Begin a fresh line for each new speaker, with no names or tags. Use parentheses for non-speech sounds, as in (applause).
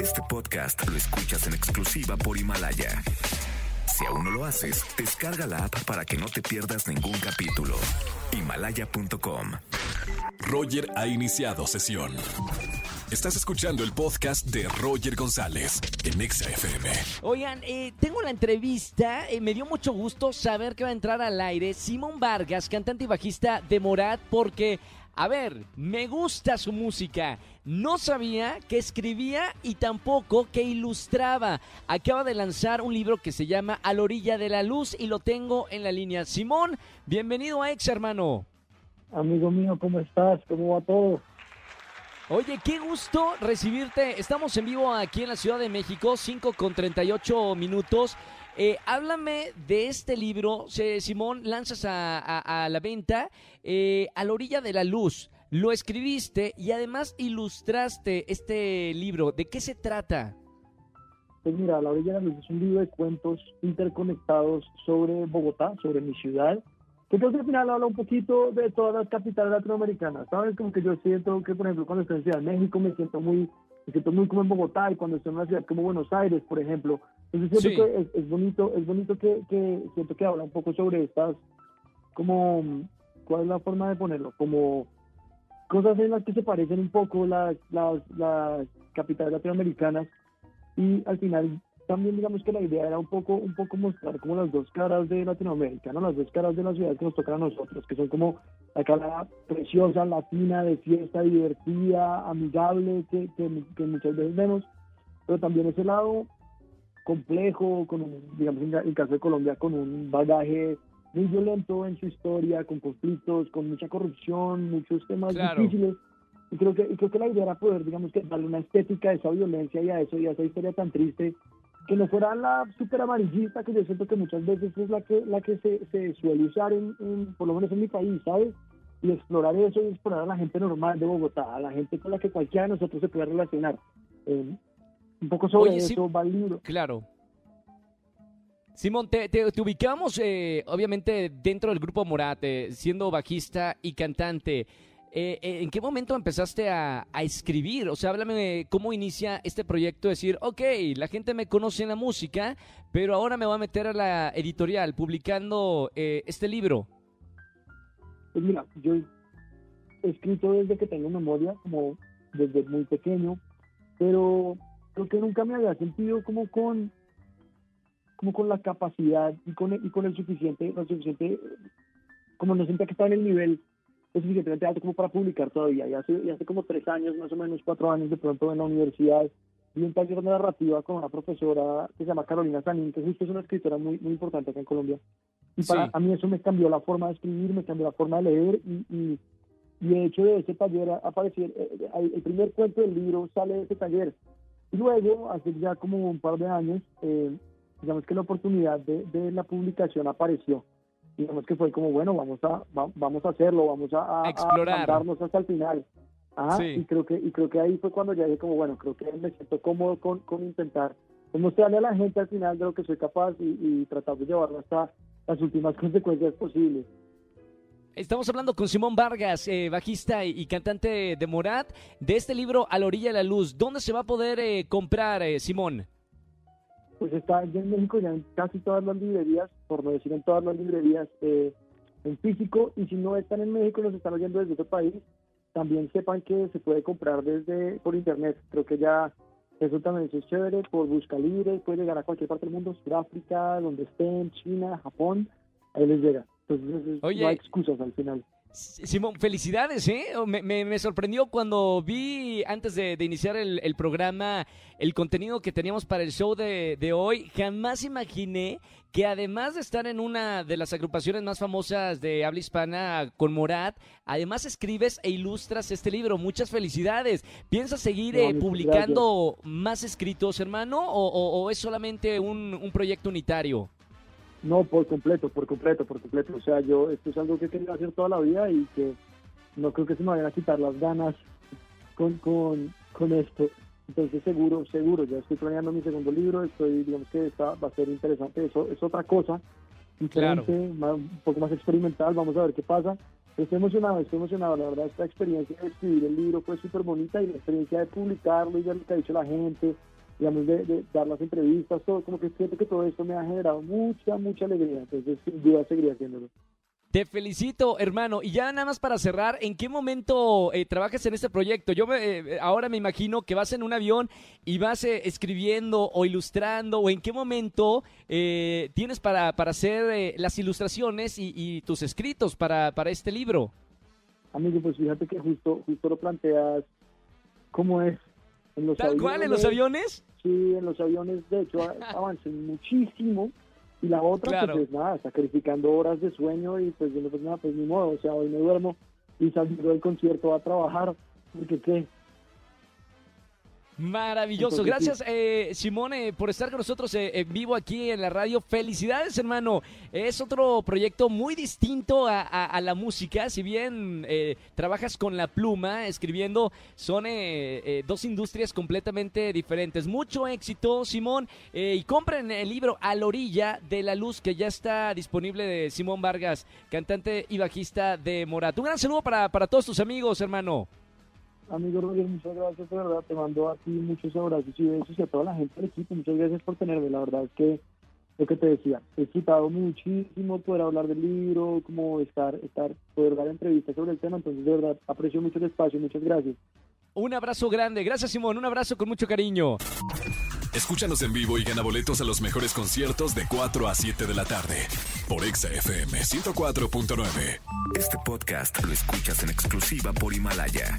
Este podcast lo escuchas en exclusiva por Himalaya. Si aún no lo haces, descarga la app para que no te pierdas ningún capítulo. Himalaya.com. Roger ha iniciado sesión. Estás escuchando el podcast de Roger González en EXA-FM.
Oigan, eh, tengo la entrevista. eh, me dio mucho gusto saber que va a entrar al aire Simón Vargas, cantante y bajista de Morat, porque, a ver, me gusta su música. No sabía que escribía y tampoco que ilustraba. Acaba de lanzar un libro que se llama A la orilla de la luz y lo tengo en la línea. Simón, bienvenido a Ex, hermano.
Amigo mío, ¿cómo estás? ¿Cómo va todo?
Oye, qué gusto recibirte. Estamos en vivo aquí en la Ciudad de México, 5 con 38 minutos. Eh, háblame de este libro, Simón, lanzas a, la venta eh, A la orilla de la luz. Lo escribiste y además ilustraste este libro. ¿De qué se trata?
Pues mira, La Orilla de la Luz es un libro de cuentos interconectados sobre Bogotá, sobre mi ciudad, que creo al final habla un poquito de todas las capitales latinoamericanas, ¿sabes? Como que yo siento que, por ejemplo, cuando estoy en Ciudad de México me siento muy, me siento muy como en Bogotá y cuando estoy en una ciudad como Buenos Aires, por ejemplo. Entonces siento
Sí.
que es, es bonito, es bonito que, que siento que habla un poco sobre estas, como, ¿cuál es la forma de ponerlo? Como cosas en las que se parecen un poco las, las, las capitales latinoamericanas y al final también digamos que la idea era un poco un poco mostrar como las dos caras de Latinoamérica, ¿no? Las dos caras de la ciudad que nos tocan a nosotros, que son como la cara preciosa, latina, de fiesta, divertida, amigable, que, que, que muchas veces vemos, pero también ese lado complejo, con un, digamos en el caso de Colombia, con un bagaje muy violento en su historia, con conflictos, con mucha corrupción, muchos temas
Claro.
difíciles. Y creo que, y creo que la idea era poder, digamos, que darle una estética a esa violencia y a eso, y a esa historia tan triste, que no fuera la súper amarillista que yo siento que muchas veces es la que, la que se, se suele usar, en, en- por lo menos en mi país, ¿sabes? Y explorar eso y explorar a la gente normal de Bogotá, a la gente con la que cualquiera de nosotros se puede relacionar. Eh, un poco sobre
Oye, sí-
eso va el libro.
Claro. Simón, te, te- te ubicamos eh, obviamente dentro del grupo Morat, eh, siendo bajista y cantante. Eh, eh, ¿En qué momento empezaste a, a escribir? O sea, háblame de cómo inicia este proyecto, decir, ok, la gente me conoce en la música, pero ahora me voy a meter a la editorial publicando este libro.
Pues mira, yo he escrito desde que tengo memoria, como desde muy pequeño, pero creo que nunca me había sentido como con como con la capacidad y con el, y con el suficiente, lo suficiente, como no sentía que estaba en el nivel lo suficientemente alto como para publicar todavía. Y hace, y hace como tres años, más o menos cuatro años de pronto en la universidad, vi un taller de narrativa con una profesora que se llama Carolina Sanín, que justo es una escritora muy, muy importante acá en Colombia. Y para
Sí.
a mí eso me cambió la forma de escribir, me cambió la forma de leer y, y, y de hecho de ese taller apareció, eh, eh, el, el primer cuento del libro sale de ese taller. Y luego, hace ya como un par de años, eh, digamos que la oportunidad de, de la publicación apareció. Digamos que fue como, bueno, vamos a, va- vamos a hacerlo, vamos a, a, a
Explorar.
mandarnos hasta el final. Ajá,
Sí.
y creo que y creo que ahí fue cuando ya dije como bueno creo que me siento cómodo con, con intentar mostrarle a la gente al final de lo que soy capaz y, y tratar de llevarlo hasta las últimas (laughs) consecuencias posibles
Estamos hablando con Simón Vargas, eh, bajista y, cantante de Morat, de este libro A la orilla de la luz. ¿Dónde se va a poder eh, comprar, eh, Simón?
pues está ya en México ya en casi todas las librerías por no decir en todas las librerías eh, en físico y si no están en México y nos están oyendo desde otro país también sepan que se puede comprar desde por internet creo que ya eso también es chévere por busca libre puede llegar a cualquier parte del mundo Sudáfrica donde estén China Japón ahí les llega entonces es-
Oye.
no hay excusas al final
Simón, felicidades, ¿eh? Me, me- me sorprendió cuando vi antes de, de iniciar el, el programa el contenido que teníamos para el show de, de hoy. Jamás imaginé que además de estar en una de las agrupaciones más famosas de habla hispana con Morat, además escribes e ilustras este libro. Muchas felicidades. ¿Piensas seguir
No,
eh, publicando más escritos, hermano? ¿O, o- o es solamente un, un proyecto unitario?
No, por completo, por completo, por completo. O sea, yo, esto es algo que he querido hacer toda la vida y que no creo que se me vayan a quitar las ganas con, con, con esto. Entonces, seguro, seguro, ya estoy planeando mi segundo libro, estoy, digamos que está, va a ser interesante. Eso es otra cosa, diferente, más- un poco más experimental, vamos a ver qué pasa. Estoy emocionado, estoy emocionado. La verdad, esta experiencia de escribir el libro fue súper bonita y la experiencia de publicarlo y ver lo que ha dicho la gente, digamos, de, dar las entrevistas, todo, como que siento que todo esto me ha generado mucha, mucha alegría. Entonces, sin duda, seguiría haciéndolo.
Te felicito, hermano. Y ya nada más para cerrar, ¿en qué momento eh, trabajas en este proyecto? Yo eh, ahora me imagino que vas en un avión y vas eh, escribiendo o ilustrando, o en qué momento tienes para, para hacer las ilustraciones y, tus escritos para, para, este libro.
Amigo, pues fíjate que justo, justo lo planteas como es.
En los ¿Tal cual en los aviones?
Sí, en los aviones, de hecho, (laughs) avanzan muchísimo. Y la otra, pues es nada, sacrificando horas de sueño y pues, pues nada, pues ni modo, o sea, hoy me duermo. Y saliendo del concierto a trabajar, porque qué,
Maravilloso. Gracias, eh, Simone, por estar con nosotros eh, en vivo aquí en la radio. Felicidades, hermano. Es otro proyecto muy distinto a, la música. Si bien eh, trabajas con la pluma, escribiendo, son dos industrias completamente diferentes. Mucho éxito, Simón. y compren el libro A la orilla de la luz, que ya está disponible de Simón Vargas, cantante y bajista de Morat. Un gran saludo para, para todos tus amigos, hermano.
Amigo Roger, muchas gracias, de verdad, te mando a ti muchos abrazos y besos y a toda la gente del equipo, muchas gracias por tenerme, la verdad es que lo que te decía, he excitado muchísimo poder hablar del libro, como estar, estar, poder dar entrevistas sobre el tema, entonces de verdad aprecio mucho el espacio, muchas gracias.
Un abrazo grande, gracias Simón, un abrazo con mucho cariño.
Escúchanos en vivo y gana boletos a los mejores conciertos de 4 a 7 de la tarde por Exa FM 104.9. Este podcast lo escuchas en exclusiva por Himalaya.